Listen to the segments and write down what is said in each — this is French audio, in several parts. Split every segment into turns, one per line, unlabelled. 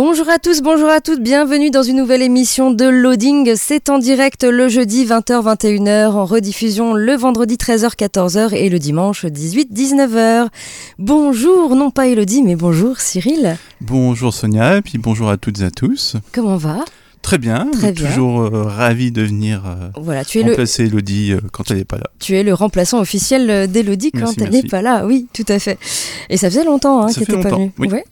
Bonjour à tous, bonjour à toutes, bienvenue dans une nouvelle émission de Loading. C'est en direct le jeudi 20h-21h, en rediffusion le vendredi 13h-14h et le dimanche 18-19h. Bonjour, non pas Elodie, mais bonjour Cyril.
Bonjour Sonia, et puis bonjour à toutes et à tous.
Comment va?
Très bien,
Très bien.
toujours euh, ravi de venir euh,
Voilà, tu es, le,
remplacer Elodie euh, quand elle n'est pas là.
tu es le remplaçant officiel euh, d'Elodie quand
Merci,
elle n'est pas là, oui, tout à fait. Et ça faisait longtemps hein, qu'elle n'était pas venue.
oui.
Ouais.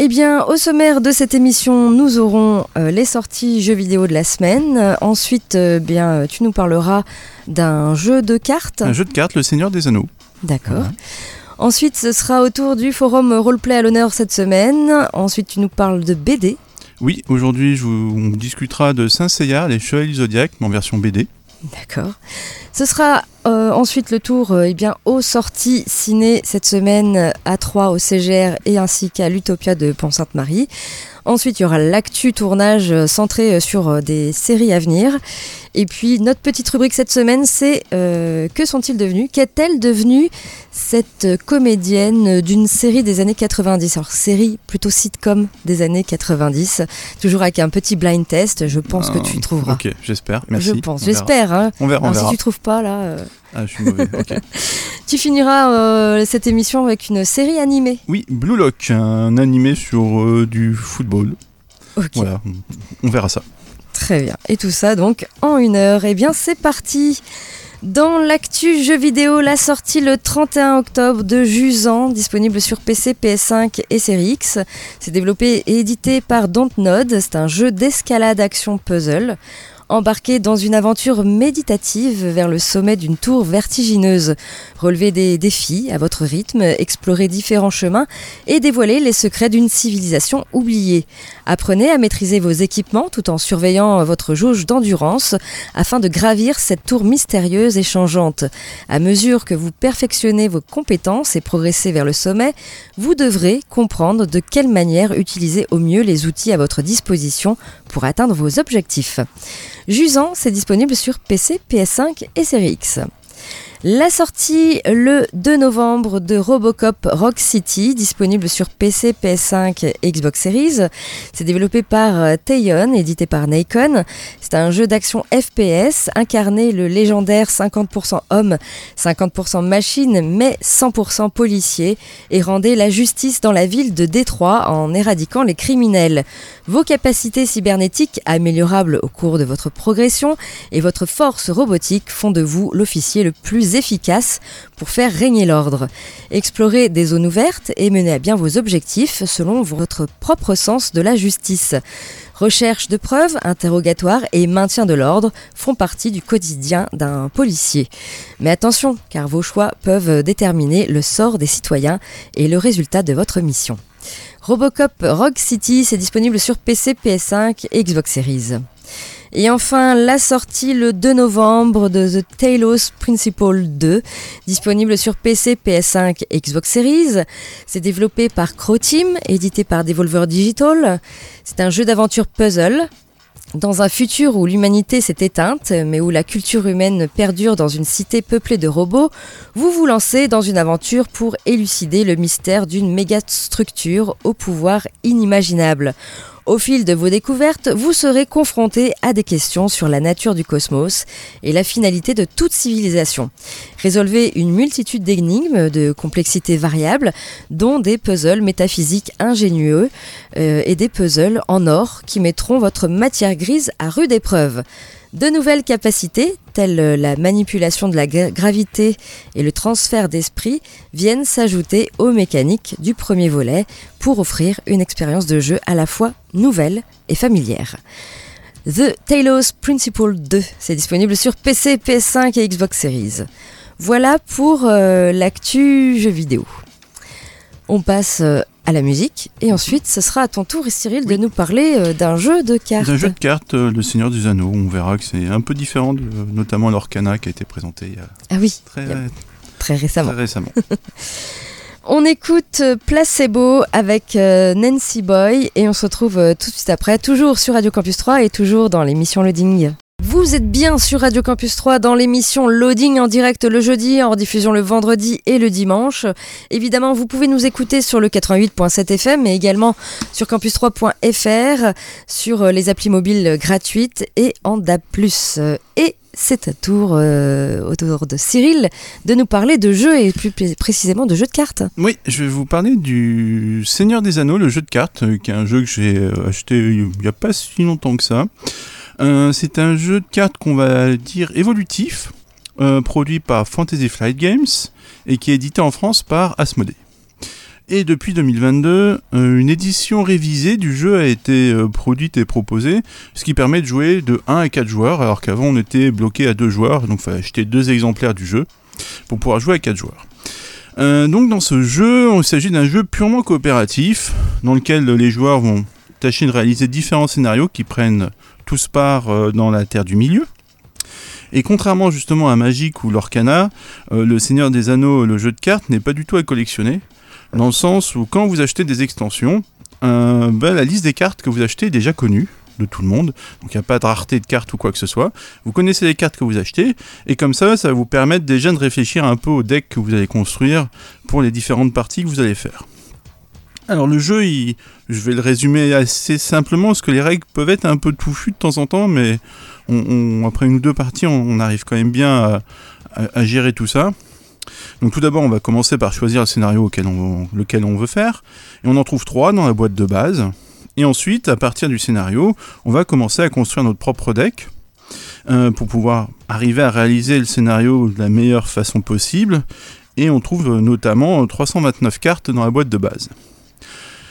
Eh bien, au sommaire de cette émission, nous aurons euh, les sorties jeux vidéo de la semaine. Euh, ensuite, euh, bien, euh, tu nous parleras d'un jeu de cartes.
Un jeu de cartes, Le Seigneur des Anneaux.
D'accord.
Voilà.
Ensuite, ce sera au tour du forum roleplay à l'honneur cette semaine. Ensuite, tu nous parles de BD.
Oui, aujourd'hui, on discutera de Saint-Seiya, les Chevaliers Zodiac, mais en version BD.
D'accord. Ce sera euh, ensuite le tour euh, eh bien, aux sorties ciné cette semaine euh, à 3 au CGR et ainsi qu'à l'Utopia de Pont-Sainte-Marie. Ensuite, il y aura l'actu tournage centré sur des séries à venir. Et puis, notre petite rubrique cette semaine, c'est euh, Que sont-ils devenus? Qu'est-elle devenue cette comédienne d'une série des années 90 Alors, série plutôt sitcom des années 90. Toujours avec un petit blind test. Je pense que
Ah,
tu y trouveras.
Ok, j'espère. Merci.
Je pense, j'espère. Hein.
On verra, on
Alors,
verra.
si tu trouves pas là, euh,
Ah, je suis mauvais. ok.
tu finiras euh, cette émission avec une série animée.
Oui, Blue Lock, un animé sur euh, du football.
Ok,
Voilà, on verra ça.
Très bien. Et tout ça donc en une heure. Eh bien, c'est parti. Dans l'actu jeux vidéo, la sortie le 31 octobre de Jusan, disponible sur PC, PS5 et Series X. C'est développé et édité par Dontnod. C'est un jeu d'escalade action puzzle. Embarqué dans une aventure méditative vers le sommet d'une tour vertigineuse. Relevez des défis à votre rythme, explorez différents chemins et dévoilez les secrets d'une civilisation oubliée. Apprenez à maîtriser vos équipements tout en surveillant votre jauge d'endurance afin de gravir cette tour mystérieuse et changeante. À mesure que vous perfectionnez vos compétences et progressez vers le sommet, vous devrez comprendre de quelle manière utiliser au mieux les outils à votre disposition pour atteindre vos objectifs. Jusan, c'est disponible sur PC, PS5 et Series X. La sortie le 2 novembre de Robocop Rock City, disponible sur PC, PS5 et Xbox Series. C'est développé par euh, Teion, édité par Nacon. C'est un jeu d'action FPS, incarné le légendaire 50% homme, 50% machine, mais 100% policier, et rendez la justice dans la ville de Détroit en éradiquant les criminels. Vos capacités cybernétiques améliorables au cours de votre progression et votre force robotique font de vous l'officier le plus efficace pour faire régner l'ordre. Explorez des zones ouvertes et menez à bien vos objectifs selon votre propre sens de la justice. Recherche de preuves, interrogatoire et maintien de l'ordre font partie du quotidien d'un policier. Mais attention, car vos choix peuvent déterminer le sort des citoyens et le résultat de votre mission. Robocop Rock City, c'est disponible sur PC, PS5 et Xbox Series. Et enfin, la sortie le 2 novembre de The Talos Principle 2, disponible sur PC, PS5 et Xbox Series. C'est développé par Crow Team, édité par Devolver Digital. C'est un jeu d'aventure puzzle. Dans un futur où l'humanité s'est éteinte, mais où la culture humaine perdure dans une cité peuplée de robots, vous vous lancez dans une aventure pour élucider le mystère d'une méga structure au pouvoir inimaginable. Au fil de vos découvertes, vous serez confronté à des questions sur la nature du cosmos et la finalité de toute civilisation. Résolvez une multitude d'énigmes de complexité variable, dont des puzzles métaphysiques ingénieux euh, et des puzzles en or qui mettront votre matière grise à rude épreuve. De nouvelles capacités, telles la manipulation de la gra- gravité et le transfert d'esprit, viennent s'ajouter aux mécaniques du premier volet pour offrir une expérience de jeu à la fois nouvelle et familière. The Talos Principle 2. C'est disponible sur PC, PS5 et Xbox Series. Voilà pour euh, l'actu jeu vidéo. On passe euh, à la musique et ensuite ce sera à ton tour Cyril de nous parler euh, d'un jeu de cartes.
D'un jeu de cartes, euh, Le Seigneur des Anneaux. On verra que c'est un peu différent, de, notamment l'Orcana qui a été présenté il y a
Ah oui,
très,
a récemment.
très récemment.
On écoute Placebo avec Nancy Boy et on se retrouve tout de suite après, toujours sur Radio Campus 3 et toujours dans l'émission Loading. Vous êtes bien sur Radio Campus 3 dans l'émission Loading en direct le jeudi, en rediffusion le vendredi et le dimanche. Évidemment, vous pouvez nous écouter sur le 88.7 FM mais également sur campus3.fr, sur euh, les applis mobiles gratuites et en DAB+. Et c'est à tour euh, au tour de Cyril de nous parler de jeux et plus pré- précisément de jeux de cartes.
Oui, je vais vous parler du Seigneur des Anneaux, le jeu de cartes, euh, qui est un jeu que j'ai euh, acheté il n'y a pas si longtemps que ça. Euh, c'est un jeu de cartes qu'on va dire évolutif, euh, produit par Fantasy Flight Games et qui est édité en France par Asmodee. Et depuis 2022, euh, une édition révisée du jeu a été produite et proposée, ce qui permet de jouer de 1 à 4 joueurs, alors qu'avant on était bloqué à 2 joueurs, donc il fallait acheter deux exemplaires du jeu pour pouvoir jouer à 4 joueurs. Donc dans ce jeu, il s'agit d'un jeu purement coopératif, dans lequel les joueurs vont tâcher de réaliser différents scénarios qui prennent tous part euh, dans la Terre du Milieu. Et contrairement justement à Magic ou l'Orcana, euh, le Seigneur des Anneaux, le jeu de cartes, n'est pas du tout à collectionner, dans le sens où quand vous achetez des extensions, euh, ben, la liste des cartes que vous achetez est déjà connue de tout le monde, donc il n'y a pas de rareté de cartes ou quoi que ce soit. Vous connaissez les cartes que vous achetez, et comme ça, ça va vous permettre déjà de réfléchir un peu au deck que vous allez construire pour les différentes parties que vous allez faire. Alors le jeu, je vais le résumer assez simplement, parce que les règles peuvent être un peu touffues de temps en temps, mais après une ou deux parties, on, arrive quand même bien à, gérer tout ça. Donc tout d'abord, on va commencer par choisir le scénario auquel on, lequel on veut faire, et on en trouve trois dans la boîte de base. Et ensuite, à partir du scénario, on va commencer à construire notre propre deck euh, pour pouvoir arriver à réaliser le scénario de la meilleure façon possible. Et on trouve euh, notamment euh, 329 cartes dans la boîte de base.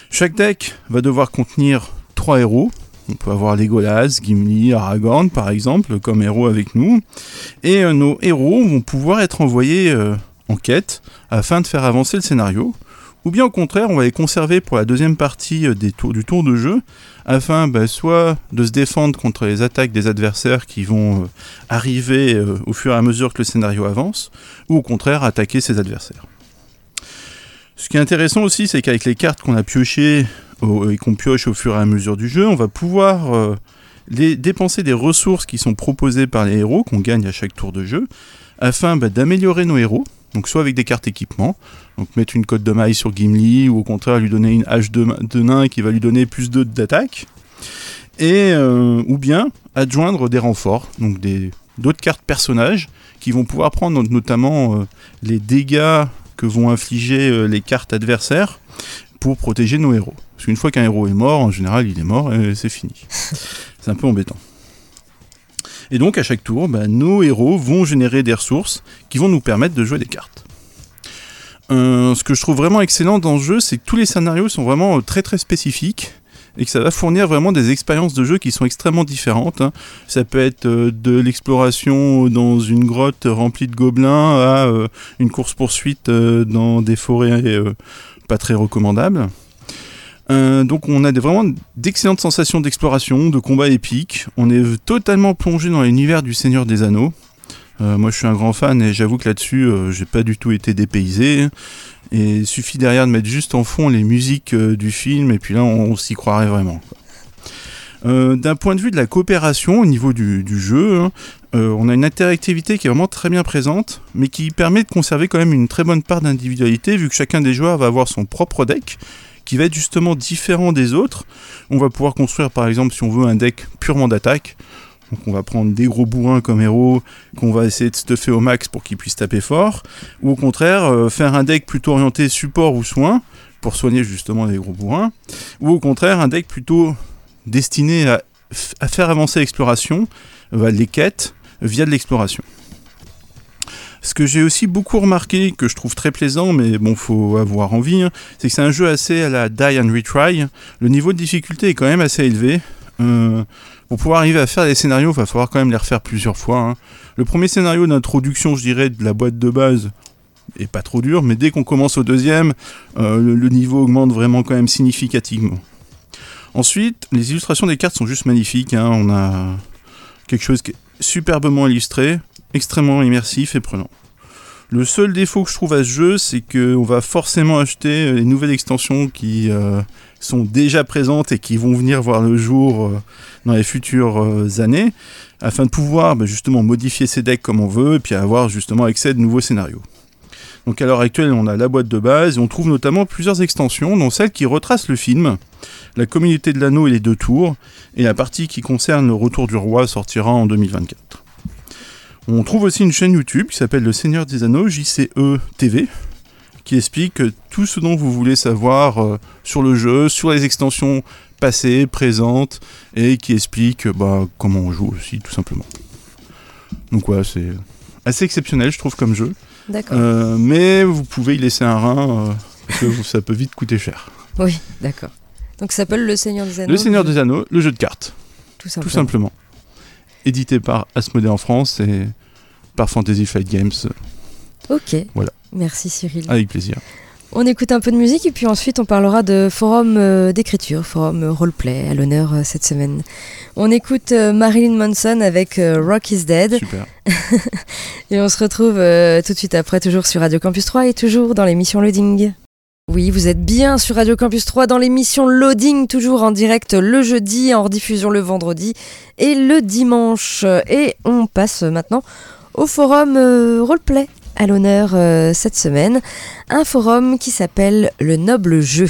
Chaque deck va devoir contenir trois héros. On peut avoir Legolas, Gimli, Aragorn par exemple comme héros avec nous. Et euh, nos héros vont pouvoir être envoyés euh, en quête afin de faire avancer le scénario. Ou bien au contraire, on va les conserver pour la deuxième partie euh, du tour de jeu, afin bah, soit de se défendre contre les attaques des adversaires qui vont arriver au fur et à mesure que le scénario avance, ou au contraire attaquer ses adversaires. Ce qui est intéressant aussi, c'est qu'avec les cartes qu'on a piochées au- et qu'on pioche au fur et à mesure du jeu, on va pouvoir euh, dépenser des ressources qui sont proposées par les héros, qu'on gagne à chaque tour de jeu, afin bah, d'améliorer nos héros, donc soit avec des cartes équipement, donc mettre une cote de maille sur Gimli, ou au contraire lui donner une hache de, de nain qui va lui donner plus 2 d'attaque, et euh, ou bien adjoindre des renforts, donc d'autres cartes personnages qui vont pouvoir prendre notamment euh, les dégâts que vont infliger euh, les cartes adversaires pour protéger nos héros. Parce qu'une fois qu'un héros est mort, en général, il est mort et c'est fini. c'est un peu embêtant. Et donc, à chaque tour, bah, nos héros vont générer des ressources qui vont nous permettre de jouer des cartes. Euh, ce que je trouve vraiment excellent dans ce jeu, c'est que tous les scénarios sont vraiment euh, très très spécifiques et que ça va fournir vraiment des expériences de jeu qui sont extrêmement différentes. hein. Ça peut être euh, de l'exploration dans une grotte remplie de gobelins à euh, une course-poursuite euh, dans des forêts pas très recommandables. Donc on a vraiment d'excellentes sensations d'exploration, de combats épiques. On est totalement plongé dans l'univers du Seigneur des Anneaux. Euh, moi je suis un grand fan et j'avoue que là-dessus euh, j'ai pas du tout été dépaysé. Et il suffit derrière de mettre juste en fond les musiques euh, du film et puis là on, s'y croirait vraiment. D'un point de vue de la coopération au niveau du, jeu, hein, on a une interactivité qui est vraiment très bien présente, mais qui permet de conserver quand même une très bonne part d'individualité, vu que chacun des joueurs va avoir son propre deck, qui va être justement différent des autres. On va pouvoir construire par exemple, si on veut, un deck purement d'attaque. Donc on va prendre des gros bourrins comme héros, qu'on va essayer de stuffer au max pour qu'ils puissent taper fort, ou au contraire euh, faire un deck plutôt orienté support ou soin, pour soigner justement les gros bourrins, ou au contraire un deck plutôt destiné à, faire avancer l'exploration, euh, les quêtes, via de l'exploration. Ce que j'ai aussi beaucoup remarqué, que je trouve très plaisant, mais bon, faut avoir envie, hein, c'est que c'est un jeu assez à la die and retry. Le niveau de difficulté est quand même assez élevé. Euh, pour pouvoir arriver à faire des scénarios, il va falloir quand même les refaire plusieurs fois. hein. Le premier scénario d'introduction, je dirais, de la boîte de base est pas trop dur, mais dès qu'on commence au deuxième, euh, le, niveau augmente vraiment quand même significativement. Ensuite, les illustrations des cartes sont juste magnifiques. hein. On a quelque chose qui est superbement illustré, extrêmement immersif et prenant. Le seul défaut que je trouve à ce jeu, c'est qu'on va forcément acheter les nouvelles extensions qui euh, sont déjà présentes et qui vont venir voir le jour euh, dans les futures euh, années, afin de pouvoir bah, justement modifier ces decks comme on veut, et puis avoir justement accès à de nouveaux scénarios. Donc à l'heure actuelle, on a la boîte de base, et on trouve notamment plusieurs extensions, dont celle qui retrace le film, la communauté de l'anneau et les deux tours, et la partie qui concerne le retour du roi sortira en 2024. On trouve aussi une chaîne YouTube qui s'appelle Le Seigneur des Anneaux, JCE TV, qui explique tout ce dont vous voulez savoir euh, sur le jeu, sur les extensions passées, présentes, et qui explique bah, comment on joue aussi, tout simplement. Donc ouais, c'est assez exceptionnel, je trouve, comme jeu.
D'accord.
Euh, mais vous pouvez y laisser un rein, euh, parce que ça peut vite coûter cher.
Oui, d'accord. Donc ça s'appelle Le Seigneur des Anneaux.
Le Seigneur des Anneaux, le jeu de cartes,
Tout simplement.
tout simplement. Édité par Asmodée en France et par Fantasy Flight Games,
Ok.
Voilà.
Merci Cyril.
avec plaisir.
On écoute un peu de musique et puis ensuite on parlera de forum euh, d'écriture, forum euh, roleplay à l'honneur euh, cette semaine. On écoute Marilyn Manson avec Rock is Dead
Super.
et on se retrouve tout de suite après, toujours sur Radio Campus 3 et toujours dans l'émission Loading. Oui, vous êtes bien sur Radio Campus 3 dans l'émission Loading, toujours en direct le jeudi, en rediffusion le vendredi et le dimanche. Et on passe maintenant au forum euh, roleplay à l'honneur euh, cette semaine. Un forum qui s'appelle Le Noble Jeu.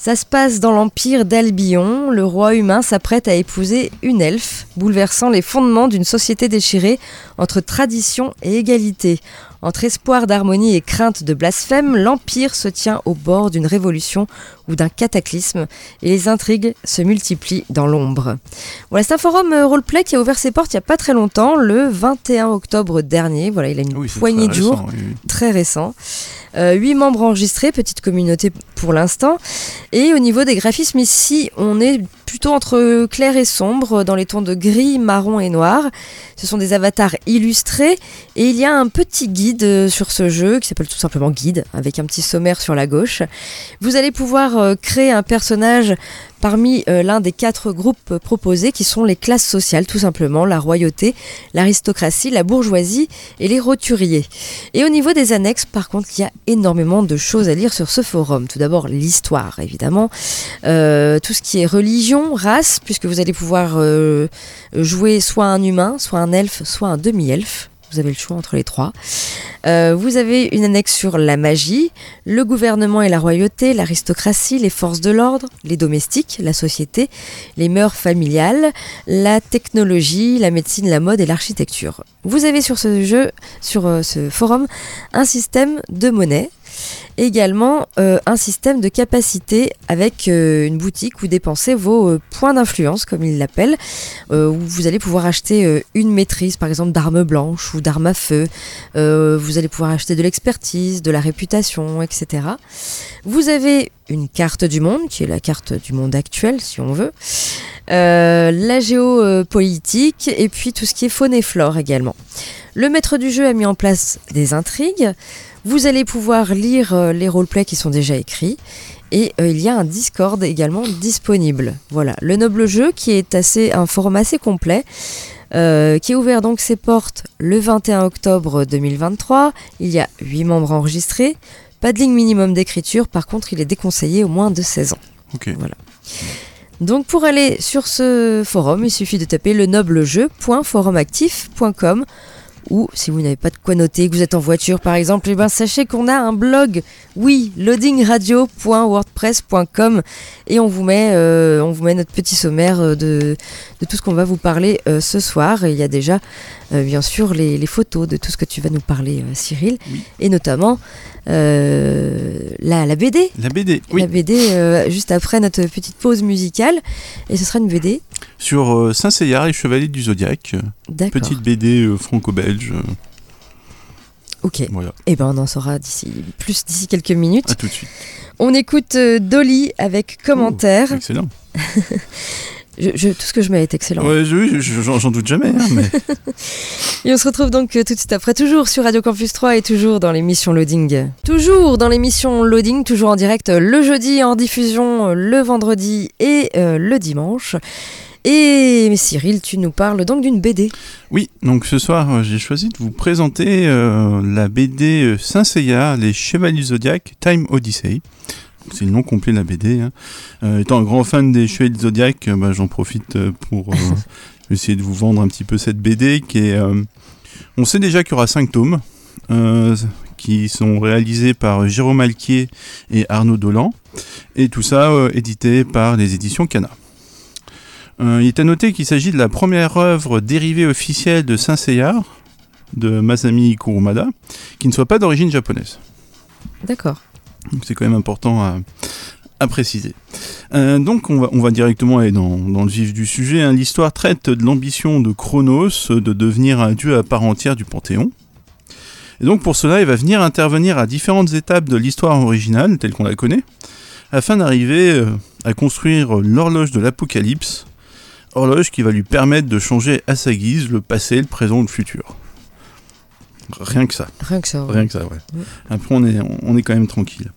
Ça se passe dans l'empire d'Albion. Le roi humain s'apprête à épouser une elfe, bouleversant les fondements d'une société déchirée entre tradition et égalité. Entre espoir d'harmonie et crainte de blasphème, l'Empire se tient au bord d'une révolution ou d'un cataclysme et les intrigues se multiplient dans l'ombre. Voilà, c'est un forum euh, roleplay qui a ouvert ses portes il n'y a pas très longtemps, le 21 octobre dernier. Voilà, il a une
Oui, c'est
poignée de jours
récent, oui, oui.
très récent. Euh, Huit membres enregistrés, petite communauté pour l'instant. Et au niveau des graphismes, ici, on est plutôt entre clair et sombre, dans les tons de gris, marron et noir. Ce sont des avatars illustrés. Et il y a un petit guide euh, sur ce jeu qui s'appelle tout simplement Guide, avec un petit sommaire sur la gauche. Vous allez pouvoir euh, créer un personnage parmi euh, l'un des quatre groupes proposés qui sont les classes sociales tout simplement, la royauté, l'aristocratie, la bourgeoisie et les roturiers. Et au niveau des annexes, par contre, il y a énormément de choses à lire sur ce forum. Tout d'abord, l'histoire, évidemment. Euh, tout ce qui est religion, race, puisque vous allez pouvoir euh, jouer soit un humain, soit un elfe, soit un demi-elfe. Vous avez le choix entre les trois. Euh, vous avez une annexe sur la magie, le gouvernement et la royauté, l'aristocratie, les forces de l'ordre, les domestiques, la société, les mœurs familiales, la technologie, la médecine, la mode et l'architecture. Vous avez sur ce jeu, sur euh, ce forum, un système de monnaie. Également euh, un système de capacité avec euh, une boutique où dépenser vos euh, points d'influence, comme ils l'appellent, où vous allez pouvoir acheter une maîtrise, par exemple d'armes blanches ou d'armes à feu. Vous allez pouvoir acheter de l'expertise, de la réputation, etc. Vous avez une carte du monde, qui est la carte du monde actuel, si on veut. La géopolitique et puis tout ce qui est faune et flore également. Le maître du jeu a mis en place des intrigues. Vous allez pouvoir lire euh, les roleplays qui sont déjà écrits. Et euh, il y a un Discord également disponible. Voilà, le noble jeu qui est assez un forum assez complet, euh, qui a ouvert donc ses portes le 21 octobre 2023. Il y a 8 membres enregistrés. Pas de ligne minimum d'écriture, par contre il est déconseillé au moins de 16 ans.
Ok.
Donc pour aller sur ce forum, il suffit de taper le noblejeu.forumactif.com ou si vous n'avez pas de quoi noter, que vous êtes en voiture par exemple, eh ben sachez qu'on a un blog, oui, loadingradio.wordpress.com et on vous met, euh, on vous met notre petit sommaire euh, de, tout ce qu'on va vous parler euh, ce soir. Et il y a déjà bien sûr les, les photos de tout ce que tu vas nous parler, euh, Cyril,
Oui.
et notamment euh, la, la BD.
La BD, oui.
La BD euh, juste après notre petite pause musicale. Et ce sera une BD.
Sur euh, Saint-Seyard et Chevalier du Zodiaque. euh,
D'accord.
Petite BD euh, franco-belge. euh,
Ok.
voilà,
Et ben on en saura d'ici plus d'ici quelques minutes.
à tout de suite.
On écoute euh, Dolly avec commentaire.
Oh, excellent.
Je- je- tout ce que je mets est excellent.
Ouais, je- j'en doute jamais. hein, mais...
Et on se retrouve donc euh, tout de suite après, toujours sur Radio Campus 3 et toujours dans l'émission Loading. Toujours dans l'émission Loading, toujours en direct euh, le jeudi, en diffusion euh, le vendredi et euh, le dimanche. Et Cyril, tu nous parles donc d'une BD.
Oui, donc ce soir, j'ai choisi de vous présenter euh, la BD Saint-Seiya, Les Chevaliers Zodiac, Time Odyssey. C'est le nom complet de la BD. hein. Euh, étant un grand fan des Chevaliers du Zodiac, euh, bah, j'en profite euh, pour essayer de vous vendre un petit peu cette BD qui est... on sait déjà qu'il y aura 5 tomes qui sont réalisés par Jérôme Alquier et Arnaud Dolan. Et tout ça édité par les éditions Cana. Euh, il est à noter qu'il s'agit de la première œuvre dérivée officielle de Saint Seiya, de Masami Kurumada, qui ne soit pas d'origine japonaise.
D'accord.
C'est quand même important à, préciser. Euh, donc on va, directement aller dans, dans le vif du sujet. hein. L'histoire traite de l'ambition de Chronos de devenir un dieu à part entière du Panthéon. Et donc pour cela, il va venir intervenir à différentes étapes de l'histoire originale, telle qu'on la connaît, afin d'arriver euh, à construire l'horloge de l'Apocalypse, horloge qui va lui permettre de changer à sa guise le passé, le présent ou le futur. Rien que ça.
Rien que ça. ouais.
Rien que ça, ouais. Après, on est, on est quand même tranquille.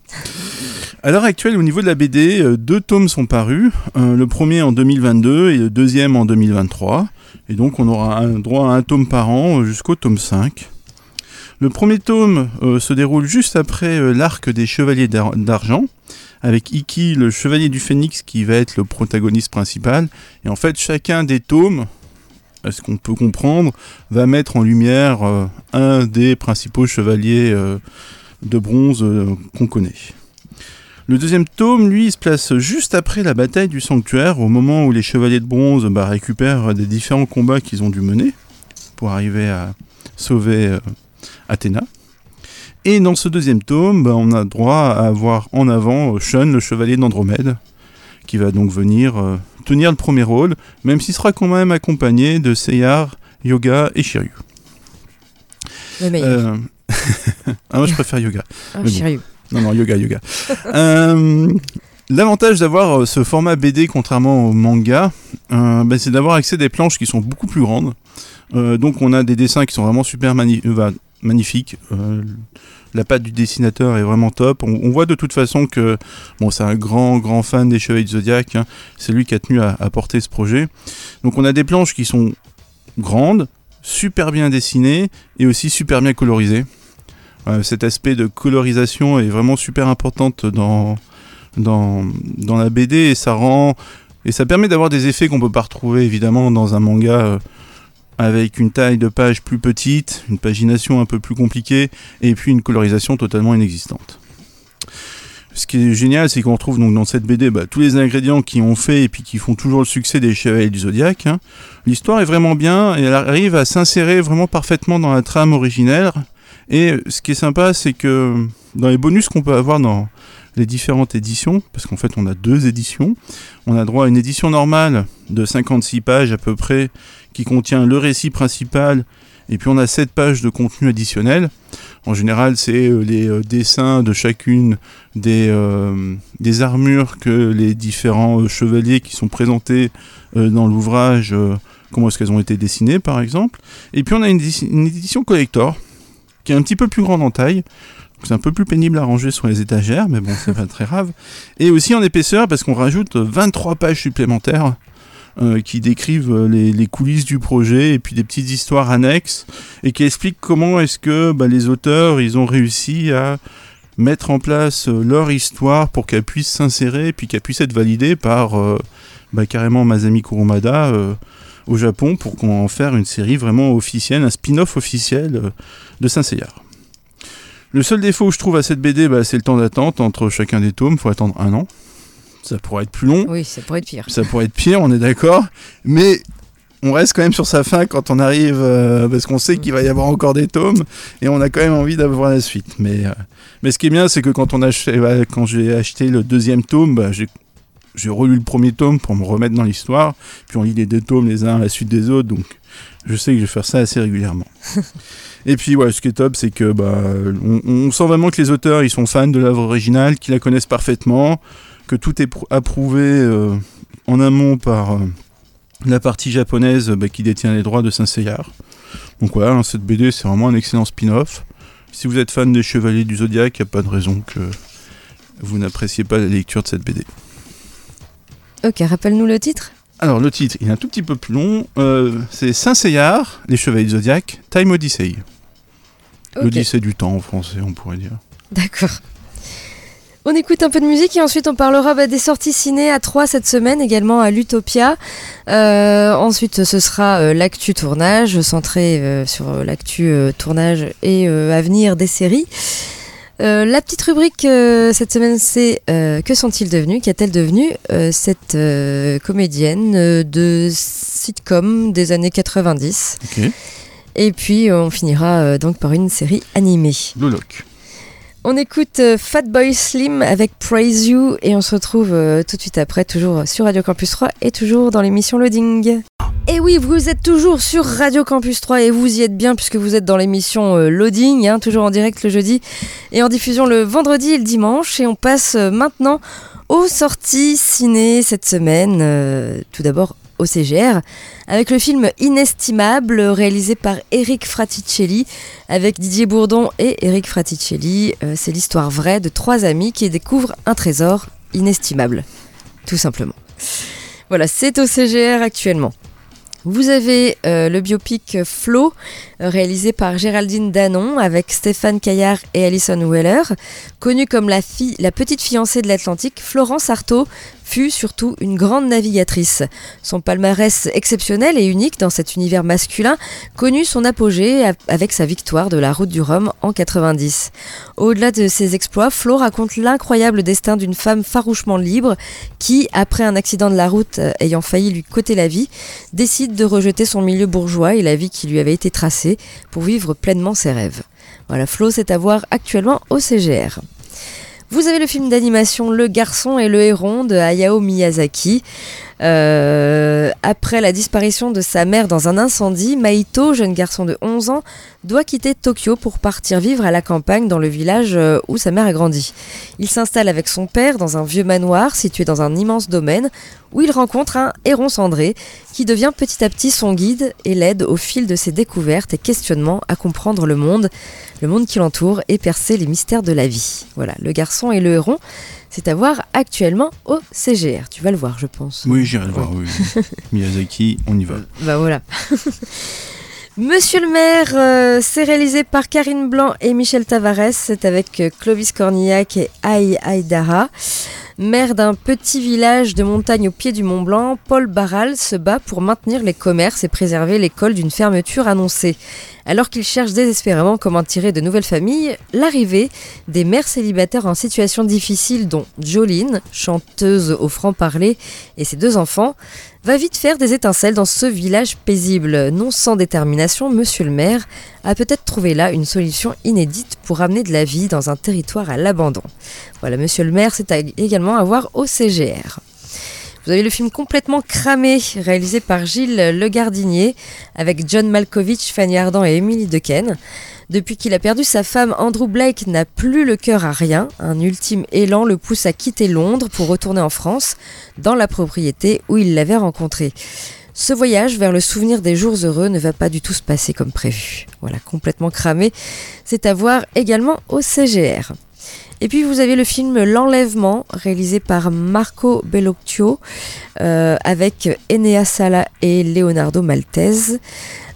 À l'heure actuelle, au niveau de la BD, euh, deux tomes sont parus. Euh, le premier en 2022 et le deuxième en 2023. Et donc, on aura un droit à un tome par an euh, jusqu'au tome 5. Le premier tome euh, se déroule juste après euh, l'arc des Chevaliers d'Ar- d'Argent, avec Iki, le Chevalier du Phénix, qui va être le protagoniste principal. Et en fait, chacun des tomes, à ce qu'on peut comprendre, va mettre en lumière euh, un des principaux chevaliers euh, de bronze euh, qu'on connaît. Le deuxième tome, lui, se place juste après la bataille du sanctuaire, au moment où les chevaliers de bronze bah, récupèrent des différents combats qu'ils ont dû mener pour arriver à sauver Athéna. Et dans ce deuxième tome, bah, on a droit à avoir en avant Shun, le chevalier d'Andromède, qui va donc venir tenir le premier rôle, même s'il sera quand même accompagné de Seyar, Yoga et Shiryu.
Le meilleur.
Euh, ah, moi je préfère Yoga.
Ah,
mais bon.
Shiryu.
Non, non, yoga, yoga. Euh, L'avantage d'avoir euh, ce format BD, contrairement au manga, euh, bah, c'est d'avoir accès à des planches qui sont beaucoup plus grandes. Euh, donc on a des dessins qui sont vraiment super bah, magnifiques. Euh, la patte du dessinateur est vraiment top. On, voit de toute façon que bon, c'est un grand, grand fan des Chevaliers du Zodiac. hein. C'est lui qui a tenu à, à porter ce projet. Donc on a des planches qui sont grandes, super bien dessinées et aussi super bien colorisées. Euh, cet aspect de colorisation est vraiment super importante dans, dans, dans la BD et ça rend et ça permet d'avoir des effets qu'on peut pas retrouver évidemment dans un manga euh, avec une taille de page plus petite, une pagination un peu plus compliquée et puis une colorisation totalement inexistante. Ce qui est génial, c'est qu'on retrouve donc dans cette BD bah, tous les ingrédients qui ont fait et puis qui font toujours le succès des Chevaliers du Zodiac. hein. L'histoire est vraiment bien et elle arrive à s'insérer vraiment parfaitement dans la trame originelle. Et ce qui est sympa, c'est que dans les bonus qu'on peut avoir dans les différentes éditions, parce qu'en fait on a deux éditions, on a droit à une édition normale de 56 pages à peu près, qui contient le récit principal, et puis on a 7 pages de contenu additionnel. En général, c'est euh, les euh, dessins de chacune des, euh, des armures que les différents chevaliers qui sont présentés dans l'ouvrage, comment est-ce qu'elles ont été dessinées par exemple. Et puis on a une, une édition collector, qui est un petit peu plus grande en taille. C'est un peu plus pénible à ranger sur les étagères, mais bon, c'est pas très grave. Et aussi en épaisseur, parce qu'on rajoute 23 pages supplémentaires euh, qui décrivent euh, les, coulisses du projet et puis des petites histoires annexes et qui expliquent comment est-ce que bah, les auteurs ils ont réussi à mettre en place euh, leur histoire pour qu'elle puisse s'insérer et puis qu'elle puisse être validée par euh, bah, carrément Masami Kurumada au Japon pour qu'on en faire une série vraiment officielle, un spin-off officiel de Saint Seiya. Le seul défaut que je trouve à cette BD, bah, c'est le temps d'attente entre chacun des tomes. faut attendre un an. Ça pourrait être plus long.
Oui, ça pourrait être pire.
Ça pourrait être pire, on est d'accord. Mais on reste quand même sur sa fin quand on arrive, euh, parce qu'on sait qu'il va y avoir encore des tomes, et on a quand même envie d'avoir la suite. Mais, euh, mais ce qui est bien, c'est que quand, on bah, quand j'ai acheté le deuxième tome, bah, j'ai j'ai relu le premier tome pour me remettre dans l'histoire, puis on lit les deux tomes les uns à la suite des autres, donc je sais que je vais faire ça assez régulièrement. Et puis ouais, ce qui est top, c'est que bah, on, on sent vraiment que les auteurs ils sont fans de l'œuvre originale, qu'ils la connaissent parfaitement, que tout est prou- approuvé euh, en amont par, euh, la partie japonaise bah, qui détient les droits de Saint-Seyard. Donc voilà, hein, cette BD c'est vraiment un excellent spin-off. Si vous êtes fan des Chevaliers du Zodiaque, il n'y a pas de raison que vous n'appréciez pas la lecture de cette BD.
Ok, rappelle-nous le titre.
Alors le titre, il est un tout petit peu plus long. Euh, c'est Saint-Seyard, les Chevaliers du Zodiaque, Time Odyssey.
Ok.
L'Odyssée du temps en français, on pourrait dire.
D'accord. On écoute un peu de musique et ensuite on parlera bah, des sorties ciné à 3 cette semaine, également à l'Utopia. Euh, ensuite ce sera euh, l'actu tournage, centré euh, sur l'actu tournage et avenir des séries. La petite rubrique cette semaine c'est Que sont-ils devenus Qu'a-t-elle devenu cette comédienne de sitcom des années 90
Ok.
Et puis on finira donc par une série animée.
Loloc.
On écoute euh, Fatboy Slim avec Praise You et on se retrouve euh, tout de suite après, toujours sur Radio Campus 3 et toujours dans l'émission Loading. Et oui, vous êtes toujours sur Radio Campus 3 et vous y êtes bien puisque vous êtes dans l'émission euh, Loading, hein, toujours en direct le jeudi et en diffusion le vendredi et le dimanche. Et on passe maintenant aux sorties ciné cette semaine. Tout d'abord au CGR avec le film Inestimable réalisé par Eric Fraticelli avec Didier Bourdon et Eric Fraticelli. Euh, c'est l'histoire vraie de trois amis qui découvrent un trésor inestimable, tout simplement. Voilà, c'est au CGR actuellement. Vous avez euh, le biopic Flo, réalisé par Géraldine Danon avec Stéphane Caillard et Alison Weller. Connue comme la petite fiancée de l'Atlantique, Florence Artaud fut surtout une grande navigatrice. Son palmarès exceptionnel et unique dans cet univers masculin connut son apogée avec sa victoire de la route du Rhum en 90. Au-delà de ses exploits, Flo raconte l'incroyable destin d'une femme farouchement libre qui, après un accident de la route euh, ayant failli lui coter la vie, décide de rejeter son milieu bourgeois et la vie qui lui avait été tracée pour vivre pleinement ses rêves. Voilà, Flo, c'est à voir actuellement au CGR. Vous avez le film d'animation Le Garçon et le Héron de Hayao Miyazaki. Euh, après la disparition de sa mère dans un incendie, Maito, jeune garçon de 11 ans, doit quitter Tokyo pour partir vivre à la campagne dans le village euh, où sa mère a grandi. Il s'installe avec son père dans un vieux manoir situé dans un immense domaine où il rencontre un héron cendré qui devient petit à petit son guide et l'aide au fil de ses découvertes et questionnements à comprendre le monde, le monde qui l'entoure et percer les mystères de la vie. Voilà, le garçon et le héron, c'est à voir actuellement au CGR. Tu vas le voir, je pense.
Oui, j'irai le voir. Oui. Miyazaki, on y va.
Bah voilà. Monsieur le maire, euh, c'est réalisé par Karine Blanc et Michel Tavares. C'est avec euh, Clovis Cornillac et Aïe Aïdara. Maire d'un petit village de montagne au pied du Mont Blanc, Paul Barral se bat pour maintenir les commerces et préserver l'école d'une fermeture annoncée. Alors qu'il cherche désespérément comment tirer de nouvelles familles, l'arrivée des mères célibataires en situation difficile, dont Jolene, chanteuse au franc-parler, et ses deux enfants, va vite faire des étincelles dans ce village paisible. Non sans détermination, monsieur le maire a peut-être trouvé là une solution inédite pour amener de la vie dans un territoire à l'abandon. Voilà, monsieur le maire, c'est également à voir au CGR. Vous avez le film complètement cramé, réalisé par Gilles Le Gardinier, avec John Malkovich, Fanny Ardant et Emily Dequesne. Depuis qu'il a perdu sa femme, Andrew Blake n'a plus le cœur à rien. Un ultime élan le pousse à quitter Londres pour retourner en France, dans la propriété où il l'avait rencontrée. Ce voyage vers le souvenir des jours heureux ne va pas du tout se passer comme prévu. Voilà, complètement cramé. C'est à voir également au CGR. Et puis vous avez le film L'Enlèvement, réalisé par Marco Bellocchio, euh, avec Enea Sala et Leonardo Maltese.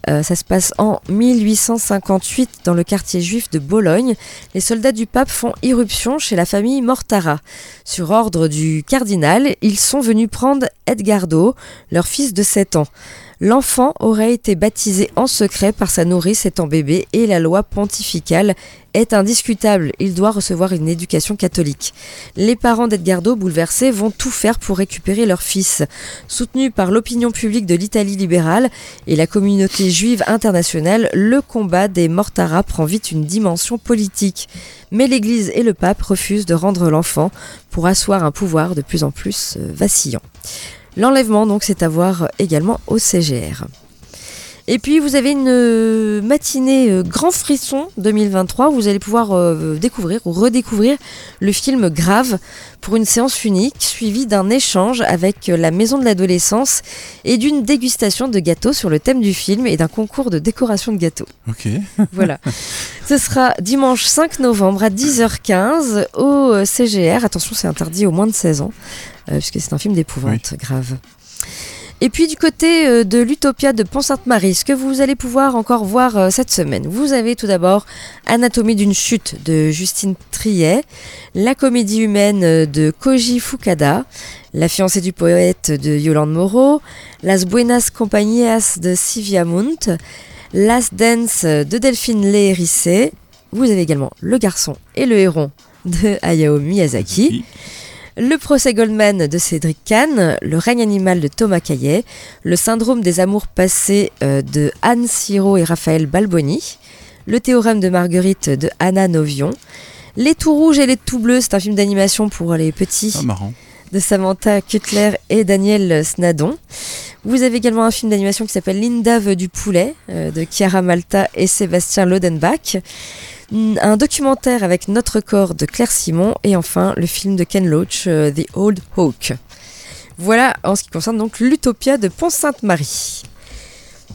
Euh, ça se passe en 1858 dans le quartier juif de Bologne. Les soldats du pape font irruption chez la famille Mortara. Sur ordre du cardinal, ils sont venus prendre Edgardo, leur fils de 7 ans. L'enfant aurait été baptisé en secret par sa nourrice étant bébé et la loi pontificale est indiscutable. Il doit recevoir une éducation catholique. Les parents d'Edgardo, bouleversés, vont tout faire pour récupérer leur fils. Soutenu par l'opinion publique de l'Italie libérale et la communauté juive internationale, le combat des Mortara prend vite une dimension politique. Mais l'Église et le pape refusent de rendre l'enfant pour asseoir un pouvoir de plus en plus euh, vacillant. L'enlèvement, donc, c'est à voir également au CGR. Et puis vous avez une euh, matinée euh, Grand Frisson 2023 où vous allez pouvoir euh, découvrir ou redécouvrir le film Grave pour une séance unique suivie d'un échange avec la Maison de l'Adolescence et d'une dégustation de gâteaux sur le thème du film et d'un concours de décoration de gâteaux.
Ok.
Voilà. Ce sera dimanche 5 novembre à 10h15 au CGR. Attention, c'est interdit aux moins de 16 ans, puisque c'est un film d'épouvante grave. Et puis du côté euh, de l'Utopia de Pont-Sainte-Marie, ce que vous allez pouvoir encore voir euh, cette semaine, vous avez tout d'abord Anatomie d'une chute de Justine Triet, La comédie humaine euh, de Koji Fukada, La fiancée du poète de Yolande Moreau, Las Buenas Compañías de Sylvia Munt, Last Dance de Delphine Lérisset. Vous avez également Le garçon et le héron de Hayao Miyazaki. Le procès Goldman de Cédric Kahn, Le règne animal de Thomas Caillet, Le syndrome des amours passés euh, de Anne Siro et Raphaël Balboni, Le théorème de Marguerite de Anna Novion, Les tout rouges et les tout bleus, c'est un film d'animation pour les petits
Ah, marrant.
de Samantha Cutler et Daniel Snadon. Vous avez également un film d'animation qui s'appelle Linda veut du poulet euh, de Chiara Malta et Sébastien Lodenbach. Un documentaire avec Notre corps de Claire Simon et enfin le film de Ken Loach, euh, The Old Hawk. Voilà en ce qui concerne donc l'Utopia de Pont-Sainte-Marie.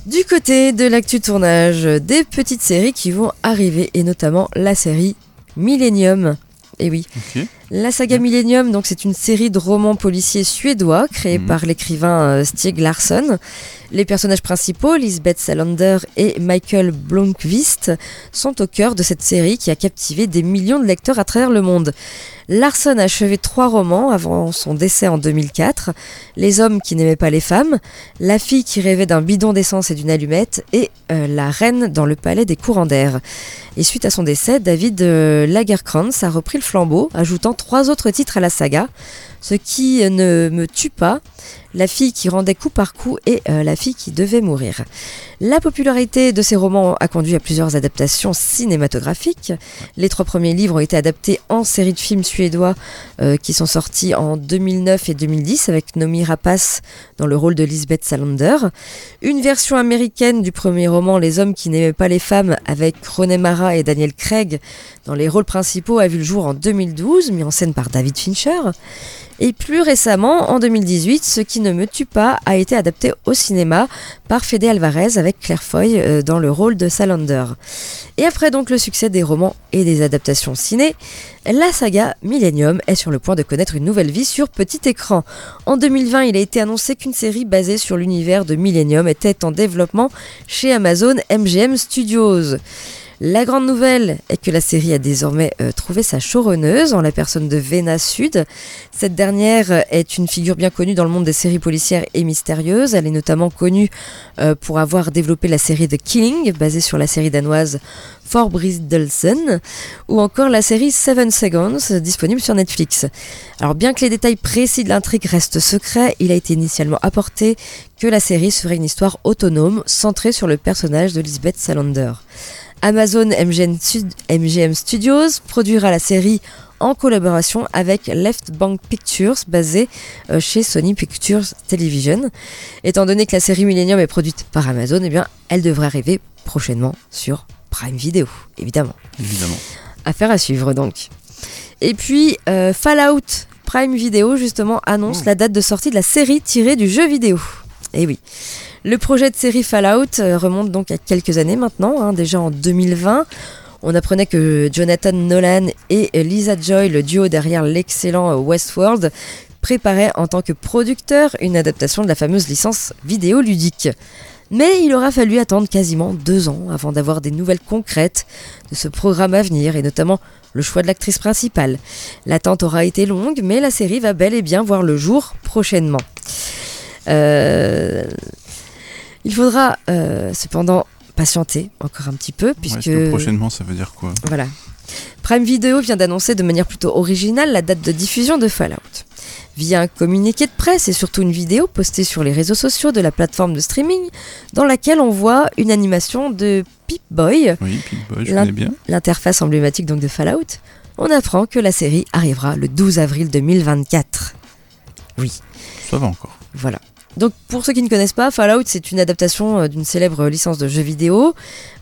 Du côté de l'actu tournage, des petites séries qui vont arriver et notamment la série Millennium. Et oui. La saga Millennium, donc c'est une série de romans policiers suédois créés
Mhm.
par l'écrivain euh, Stieg Larsson. Les personnages principaux, Lisbeth Salander et Michael Blomqvist, sont au cœur de cette série qui a captivé des millions de lecteurs à travers le monde. Larsson a achevé trois romans avant son décès en 2004. Les hommes qui n'aimaient pas les femmes, La fille qui rêvait d'un bidon d'essence et d'une allumette et euh, La reine dans le palais des courants d'air. Et suite à son décès, David euh, Lagerkrantz a repris le flambeau, ajoutant trois autres titres à la saga. Ce qui ne me tue pas, La fille qui rendait coup par coup et euh, La fille qui devait mourir. La popularité de ces romans a conduit à plusieurs adaptations cinématographiques. Les trois premiers livres ont été adaptés en série de films suédois euh, qui sont sortis en 2009 et 2010 avec Nomi Rapace dans le rôle de Lisbeth Salander. Une version américaine du premier roman Les hommes qui n'aimaient pas les femmes avec René Mara et Daniel Craig dans les rôles principaux a vu le jour en 2012, mis en scène par David Fincher. Et plus récemment, en 2018, Ce qui ne me tue pas a été adapté au cinéma par Fede Alvarez avec Claire Foy euh, dans le rôle de Salander. Et après donc le succès des romans et des adaptations ciné, la saga Millennium est sur le point de connaître une nouvelle vie sur petit écran. En 2020, il a été annoncé qu'une série basée sur l'univers de Millennium était en développement chez Amazon MGM Studios. La grande nouvelle est que la série a désormais euh, trouvé sa showrunneuse en la personne de Vena Sud. Cette dernière euh, est une figure bien connue dans le monde des séries policières et mystérieuses. Elle est notamment connue euh, pour avoir développé la série The Killing, basée sur la série danoise For ou encore la série Seven Seconds, disponible sur Netflix. Alors bien que les détails précis de l'intrigue restent secrets, il a été initialement apporté que la série serait une histoire autonome, centrée sur le personnage de Lisbeth Salander. Amazon MGM, Stud- MGM Studios produira la série en collaboration avec Left Bank Pictures, basée euh, chez Sony Pictures Television. Étant donné que la série Millennium est produite par Amazon, eh bien, elle devrait arriver prochainement sur Prime Video, évidemment.
Évidemment.
Affaire à suivre donc. Et puis euh, Fallout Prime Video justement annonce la date de sortie de la série tirée du jeu vidéo. Et oui. Le projet de série Fallout euh, remonte donc à quelques années maintenant, hein, déjà en 2020. On apprenait que Jonathan Nolan et Lisa Joy, le duo derrière l'excellent euh, Westworld, préparaient en tant que producteur une adaptation de la fameuse licence vidéoludique. Mais il aura fallu attendre quasiment deux ans avant d'avoir des nouvelles concrètes de ce programme à venir et notamment le choix de l'actrice principale. L'attente aura été longue, mais la série va bel et bien voir le jour prochainement. Euh, Il faudra euh, cependant patienter encore un petit peu puisque
prochainement, ça veut dire quoi
voilà. Prime Video vient d'annoncer de manière plutôt originale la date de diffusion de Fallout. Via un communiqué de presse et surtout une vidéo postée sur les réseaux sociaux de la plateforme de streaming, dans laquelle on voit une animation de Pip-Boy,
Oui, bien.
l'interface emblématique donc de Fallout. On apprend que la série arrivera le 12 avril 2024. Oui,
Ça va encore.
voilà. Donc pour ceux qui ne connaissent pas, Fallout c'est une adaptation euh, d'une célèbre licence de jeux vidéo,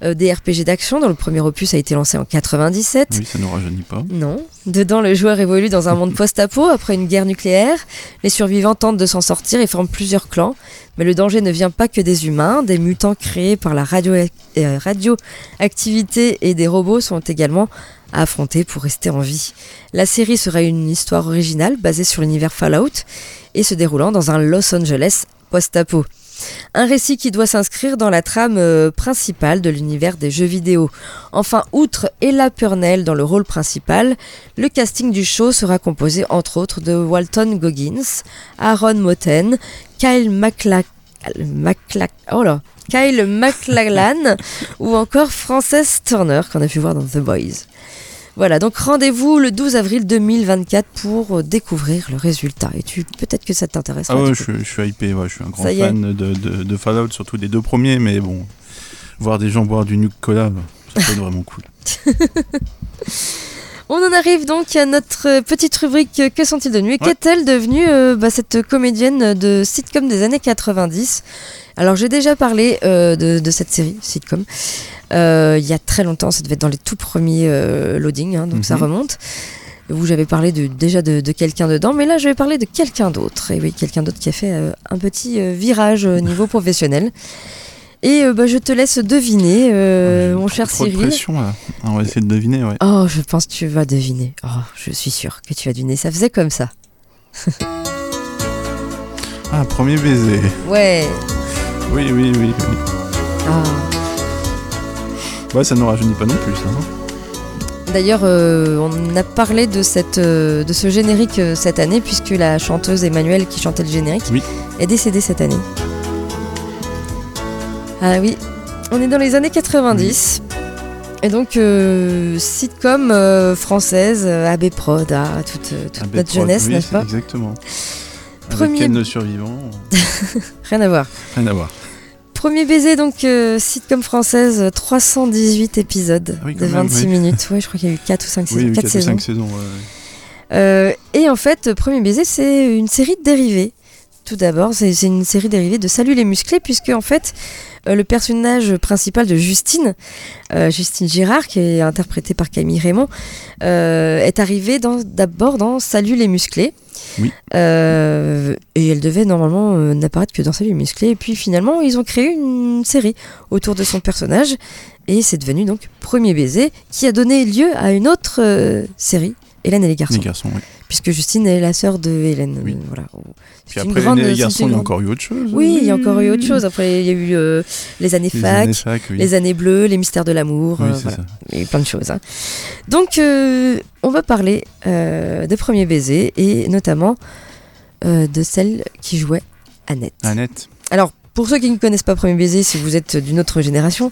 euh, des RPG d'action dont le premier opus a été lancé en 97.
Oui, ça nous rajeunit pas.
Non. Dedans, le joueur évolue dans un monde post-apo après une guerre nucléaire. Les survivants tentent de s'en sortir et forment plusieurs clans. Mais le danger ne vient pas que des humains. Des mutants créés par la euh, radioactivité et des robots sont également à affronter pour rester en vie. La série sera une histoire originale basée sur l'univers Fallout et se déroulant dans un Los Angeles post-apo. Un récit qui doit s'inscrire dans la trame euh, principale de l'univers des jeux vidéo. Enfin, outre Ella Purnell dans le rôle principal, le casting du show sera composé entre autres de Walton Goggins, Aaron Moten, Kyle MacLachlan, oh Kyle MacLachlan ou encore Frances Turner qu'on a pu voir dans The Boys. Voilà, donc rendez-vous le 12 avril 2024 pour euh, découvrir le résultat. Et tu peut-être que ça t'intéresse.
Ah ouais, je, je, suis hypé, ouais, je suis un grand fan de, de, de, Fallout, surtout des deux premiers, mais bon, voir des gens boire du Nuke Cola, ça peut être vraiment cool.
On en arrive donc à notre petite rubrique Que sont-ils devenus? Et ouais. qu'est-elle devenue euh, bah, cette comédienne de sitcom des années 90 Alors j'ai déjà parlé euh, de, de, cette série sitcom euh, il y a très longtemps, ça devait être dans les tout premiers euh, loadings, hein, donc mm -hmm. ça remonte. Où j'avais parlé de, déjà de, de quelqu'un dedans, mais là je vais parler de quelqu'un d'autre. Et oui, quelqu'un d'autre qui a fait un petit virage au niveau professionnel. Et bah, je te laisse deviner, euh, mon cher
trop
Cyril.
De pression, là. On va essayer de deviner, ouais.
Oh, je pense que tu vas deviner. Oh, je suis sûr que tu vas deviner. Ça faisait comme ça.
ah, premier baiser.
Ouais.
Oui, oui, oui. oui.
Ah.
Ouais, ça ne nous rajeunit pas non plus, ça.
D'ailleurs, euh, on a parlé de, cette, euh, de ce générique euh, cette année, puisque la chanteuse Emmanuelle qui chantait le générique
oui.
est décédée cette année. Ah oui, on est dans les années 90. Oui. Et donc, sitcom française, AB Prod, ah, toute, toute
AB
notre
Prod,
jeunesse,
oui,
n'est-ce pas?
Exactement.
Premier...
Avec nos survivants.
Rien à voir.
Rien à voir.
Premier baiser, donc euh, sitcom française, 318 épisodes
Ah oui,
de
même,
26
oui.
minutes. Ouais, je crois qu'il y a eu 4 ou 5
Oui,
saisons.
il y a eu
4
4 ou
saisons.
5 saisons. ouais.
Euh, et en fait, Premier baiser, c'est une série dérivée. Tout d'abord, c'est une série dérivée de Salut les musclés, puisque en fait, euh, le personnage principal de Justine, euh, Justine Girard, qui est interprétée par Camille Raymond, euh, est arrivée dans- d'abord dans Salut les musclés.
Oui.
Et elle devait normalement n'apparaître que dans Salut les musclés. Et puis finalement, ils ont créé une série autour de son personnage. Et c'est devenu donc Premier baiser, qui a donné lieu à une autre série, Hélène et les garçons.
Les garçons, oui.
Puisque Justine est la sœur de Hélène.
Oui.
voilà.
Puis
C'est une
après,
grande-
les garçons, il y a encore eu autre chose.
Oui, il y a encore eu autre chose. Après, il y a eu euh, les années
Les
fac,
années fac, oui.
les années bleues, les mystères de l'amour. Euh, voilà.
ça.
Il y a eu plein de choses. hein. Donc, euh, on va parler euh, de Premier baiser et notamment de celle qui jouait Annette.
Annette.
Alors, pour ceux qui ne connaissent pas Premier baiser, si vous êtes d'une autre génération,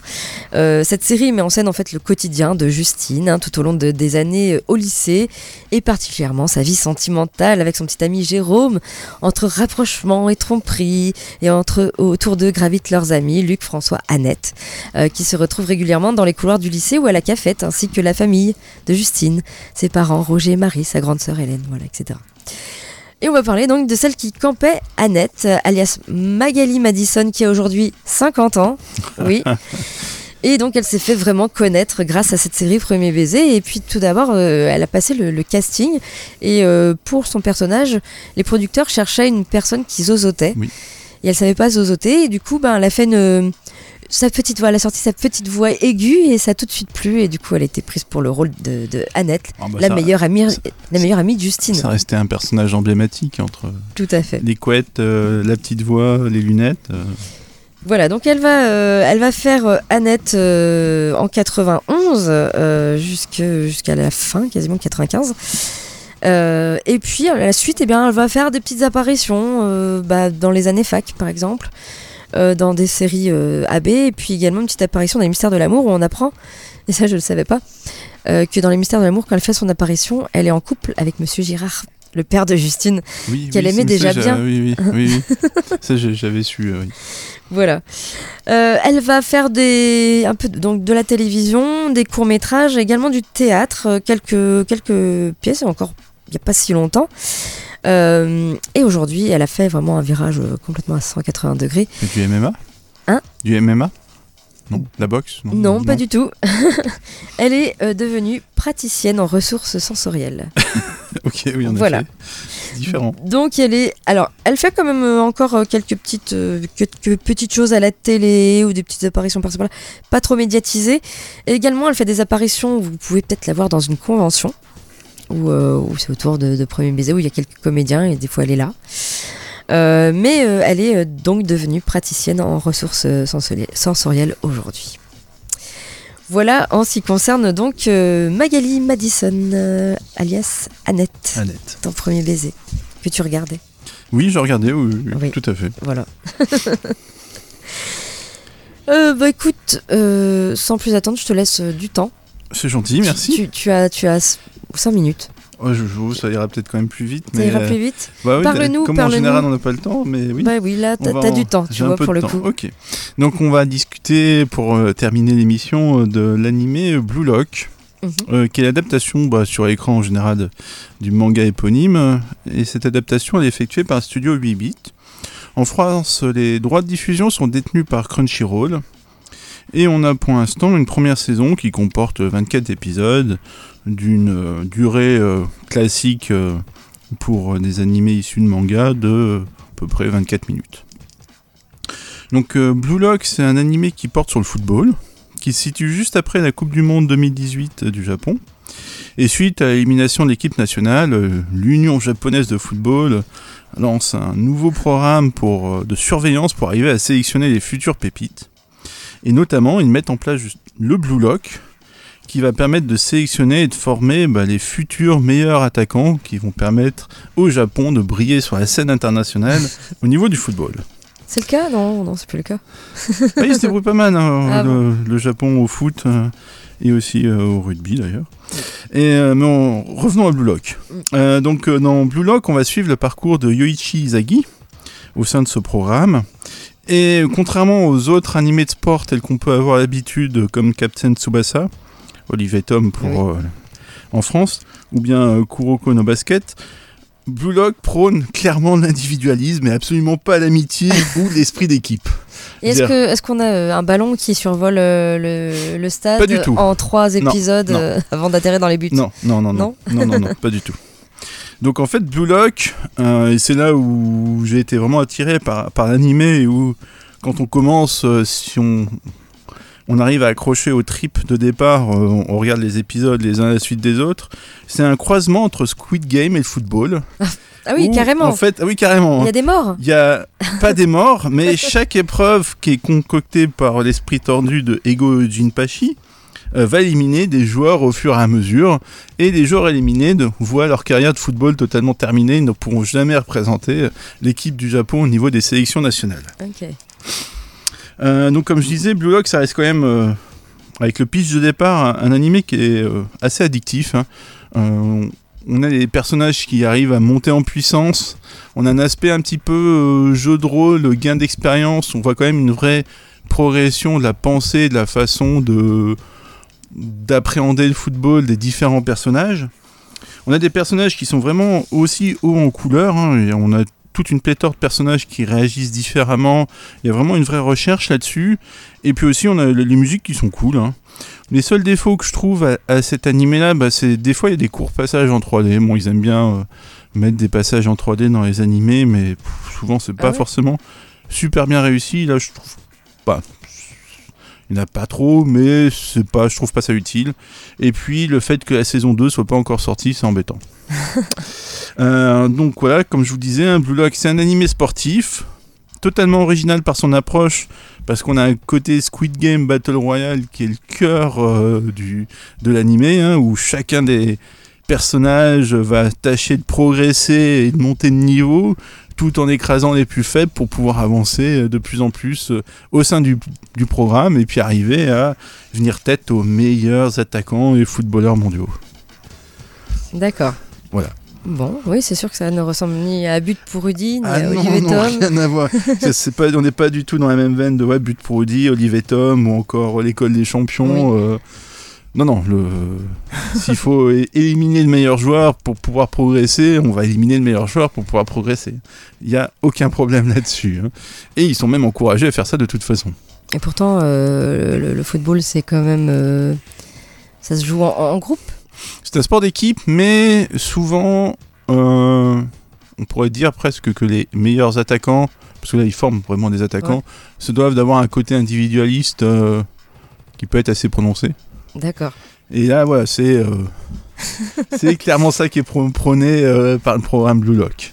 euh, cette série met en scène en fait le quotidien de Justine hein, tout au long de- des années euh, au lycée et particulièrement sa vie sentimentale avec son petit ami Jérôme, entre rapprochement et tromperie et entre autour d'eux gravitent leurs amis Luc, François, Annette, euh, qui se retrouvent régulièrement dans les couloirs du lycée ou à la cafette, ainsi que la famille de Justine, ses parents Roger Marie, sa grande sœur Hélène, voilà, etc. Et on va parler donc de celle qui campait Annette, alias Magali Madison, qui a aujourd'hui 50 ans. Oui. Et donc elle s'est fait vraiment connaître grâce à cette série Premier baiser. Et puis tout d'abord, euh, elle a passé le, le casting. Et euh, pour son personnage, les producteurs cherchaient une personne qui zozotait.
Oui.
Et elle savait pas zozoter. Et du coup, ben, elle a fait une, sa petite voix, elle a sorti sa petite voix aiguë et ça a tout de suite plu. Et du coup, elle a été prise pour le rôle de, de Annette,
Ah bah
la,
ça-
meilleure amie,
ça-
la meilleure amie de Justine.
Ça restait un personnage emblématique entre
Tout à fait.
les couettes, euh, la petite voix, les lunettes. euh.
Voilà, donc elle va, euh, elle va faire Annette en 91 euh, jusque- jusqu'à la fin, quasiment 95. Euh, et puis à la suite, eh bien, elle va faire des petites apparitions euh, bah, dans les années fac, par exemple, euh, dans des séries euh, AB, et puis également une petite apparition dans les Mystères de l'amour où on apprend, et ça je ne le savais pas, euh, que dans les Mystères de l'amour, quand elle fait son apparition, elle est en couple avec Monsieur Girard, le père de Justine.
Oui,
Qu'elle
oui,
aimait déjà
ça,
bien.
Oui, oui, oui, oui. ça, j'avais su. euh, oui.
Voilà. Euh, elle va faire des, un peu de- donc de la télévision, des courts métrages, également du théâtre, quelques quelques pièces, encore il n'y a pas si longtemps. Euh, et aujourd'hui, elle a fait vraiment un virage euh, complètement à 180 degrés.
Et du MMA
Hein
Du MMA Non La boxe
Non, pas du tout. elle est euh, devenue praticienne en ressources sensorielles.
Ok, oui, en
Voilà.
C'est différent.
Donc elle est, alors elle fait quand même encore quelques petites, euh, quelques petites choses à la télé ou des petites apparitions par-ci par-là, pas trop médiatisées. Et également elle fait des apparitions, vous pouvez peut-être la voir dans une convention où, euh, où c'est autour de, de Premier Baiser où il y a quelques comédiens et des fois elle est là. Euh, mais euh, elle est donc devenue praticienne en ressources sensori- sensorielles aujourd'hui. Voilà en ce qui concerne donc Magali Madison, alias Annette,
Annette.
ton premier baiser, que tu regardais.
Oui, je regardais, oui, oui,
Oui.
tout à fait.
Voilà. Euh, bah écoute, euh, sans plus attendre, je te laisse du temps.
C'est gentil, merci.
Tu, tu as, tu as 5 minutes.
Oh, je joue, ça ira peut-être quand même plus vite.
Ça
mais,
ira
euh,
plus vite
bah oui,
Parle-nous,
Comme en général, on n'a pas le temps, mais oui.
Bah oui, là, t'as
en-
du temps, tu
un
vois, pour le
temps.
coup.
Ok. Donc on va discuter pour euh, terminer l'émission euh, de l'animé Blue Lock,
Mhm.
euh, qui est l'adaptation bah, sur écran en général du manga éponyme. Et cette adaptation elle est effectuée par Studio 8 bits. En France, les droits de diffusion sont détenus par Crunchyroll. Et on a pour l'instant une première saison qui comporte 24 épisodes d'une euh, durée euh, classique euh, pour des animés issus de manga de à peu près 24 minutes. Donc Blue Lock, c'est un animé qui porte sur le football, qui se situe juste après la Coupe du Monde 2018 du Japon. Et suite à l'élimination de l'équipe nationale, l'Union japonaise de football lance un nouveau programme de surveillance pour arriver à sélectionner les futures pépites. Et notamment, ils mettent en place le Blue Lock, qui va permettre de sélectionner et de former bah, les futurs meilleurs attaquants qui vont permettre au Japon de briller sur la scène internationale au niveau du football.
C'est le cas? Non, non, c'est plus le cas.
Ah, il se débrouille pas mal, hein,
Ah
le, le Japon au foot euh, et aussi euh, au rugby d'ailleurs. Et euh, mais on- revenons à Blue Lock. Euh, donc euh, dans Blue Lock, on va suivre le parcours de Yoichi Izagi au sein de ce programme. Et contrairement aux autres animés de sport tels qu'on peut avoir l'habitude, comme Captain Tsubasa, Olivier Tom pour euh, en France, ou bien euh, Kuroko no Basket, Blue Lock prône clairement l'individualisme et absolument pas l'amitié ou l'esprit d'équipe.
Est-ce qu'on a euh, un ballon qui survole le, le stade
Pas du tout.
en trois
Non,
épisodes
non.
avant d'atterrir dans les buts?
Non, non, non, non, non, non, non, pas du tout. Donc en fait, Blue Lock, euh, et c'est là où j'ai été vraiment attiré par, par l'animé et où quand on commence, euh, si on, on arrive à accrocher au trip de départ, euh, on, on regarde les épisodes les uns à la suite des autres, c'est un croisement entre Squid Game et le football.
Ah oui,
Où,
carrément.
En fait, ah oui, carrément.
Il y a des morts.
Il y a pas des morts, mais chaque épreuve qui est concoctée par l'esprit tordu de Ego Jinpachi va éliminer des joueurs au fur et à mesure. Et les joueurs éliminés voient leur carrière de football totalement terminée, ne pourront jamais représenter euh, l'équipe du Japon au niveau des sélections nationales. Euh, donc comme je disais, Blue Lock, ça reste quand même, euh, avec le pitch de départ, un, un animé qui est euh, assez addictif. hein. Euh, on a des personnages qui arrivent à monter en puissance. On a un aspect un petit peu euh, jeu de rôle, gain d'expérience. On voit quand même une vraie progression de la pensée, de la façon de d'appréhender le football des différents personnages. On a des personnages qui sont vraiment aussi hauts en couleur. hein, et on a toute une pléthore de personnages qui réagissent différemment. Il y a vraiment une vraie recherche là-dessus. Et puis aussi, on a les musiques qui sont cool. hein. Les seuls défauts que je trouve à, à cet animé-là, bah, c'est des fois il y a des courts passages en 3D. Bon, ils aiment bien euh, mettre des passages en 3D dans les animés, mais pff, souvent c'est pas
ouais?
forcément super bien réussi. Là, je trouve pas. Il n'y en a pas trop, mais c'est pas, je trouve pas ça utile. Et puis le fait que la saison 2 soit pas encore sortie, c'est embêtant. Euh, donc voilà, comme je vous disais, un Blue Lock, c'est un animé sportif, totalement original par son approche, parce qu'on a un côté Squid Game Battle Royale qui est le cœur euh, du, de l'animé, hein, où chacun des personnages va tâcher de progresser et de monter de niveau, tout en écrasant les plus faibles pour pouvoir avancer euh, de plus en plus euh, au sein du, du programme et puis arriver à venir tête aux meilleurs attaquants et footballeurs mondiaux.
D'accord.
Voilà.
Bon, oui, c'est sûr que ça ne ressemble ni à But pour Rudy, ni
Ah
à Olivier
non,
Tom.
rien à voir. Pas, on n'est pas du tout dans la même veine de ouais, But pour Audi, Olivier Tom ou encore l'école des champions. euh, Non, non, le... s'il faut éliminer le meilleur joueur pour pouvoir progresser, on va éliminer le meilleur joueur pour pouvoir progresser. Il n'y a aucun problème là-dessus. hein. Et ils sont même encouragés à faire ça de toute façon.
Et pourtant, euh, le, le football, c'est quand même. euh, ça se joue en, en groupe?
C'est un sport d'équipe, mais souvent, euh, on pourrait dire presque que les meilleurs attaquants, parce que là ils forment vraiment des attaquants, se doivent d'avoir un côté individualiste qui peut être assez prononcé.
D'accord.
Et là, voilà, c'est euh, c'est clairement ça qui est prô- prôné euh, par le programme Blue Lock.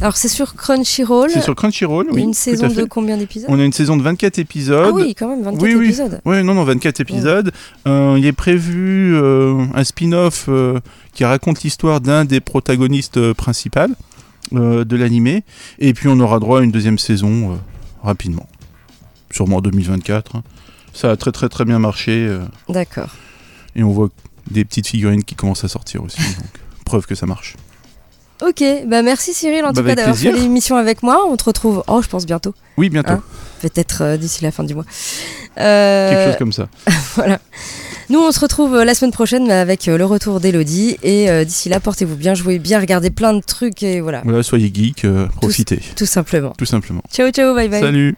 Alors, c'est sur Crunchyroll.
C'est sur Crunchyroll, oui.
Une saison de combien d'épisodes?
On a une saison de 24 épisodes.
Ah oui, quand même, 24
oui, oui.
épisodes.
Ouais, non, non, 24 épisodes. Euh, il est prévu euh, un spin-off euh, qui raconte l'histoire d'un des protagonistes principaux de l'animé. Et puis on aura droit à une deuxième saison rapidement. Sûrement en 2024. hein. Ça a très très très bien marché. euh,
D'accord.
et on voit des petites figurines qui commencent à sortir aussi. donc, preuve que ça marche.
Ok, bah merci Cyril en
Bah,
tout cas
avec
d'avoir fait
plaisir.
l'émission avec moi. On te retrouve, oh je pense bientôt,
Oui, bientôt.
Hein peut-être euh, d'ici la fin du mois. Euh,
Quelque chose comme ça.
voilà. Nous on se retrouve euh, la semaine prochaine mais avec euh, le retour d'Elodie et euh, d'ici là portez-vous bien, jouez bien, regardez plein de trucs et voilà,
Voilà, soyez geek, euh, profitez.
tout simplement.
Tout simplement.
Ciao ciao, bye bye.
Salut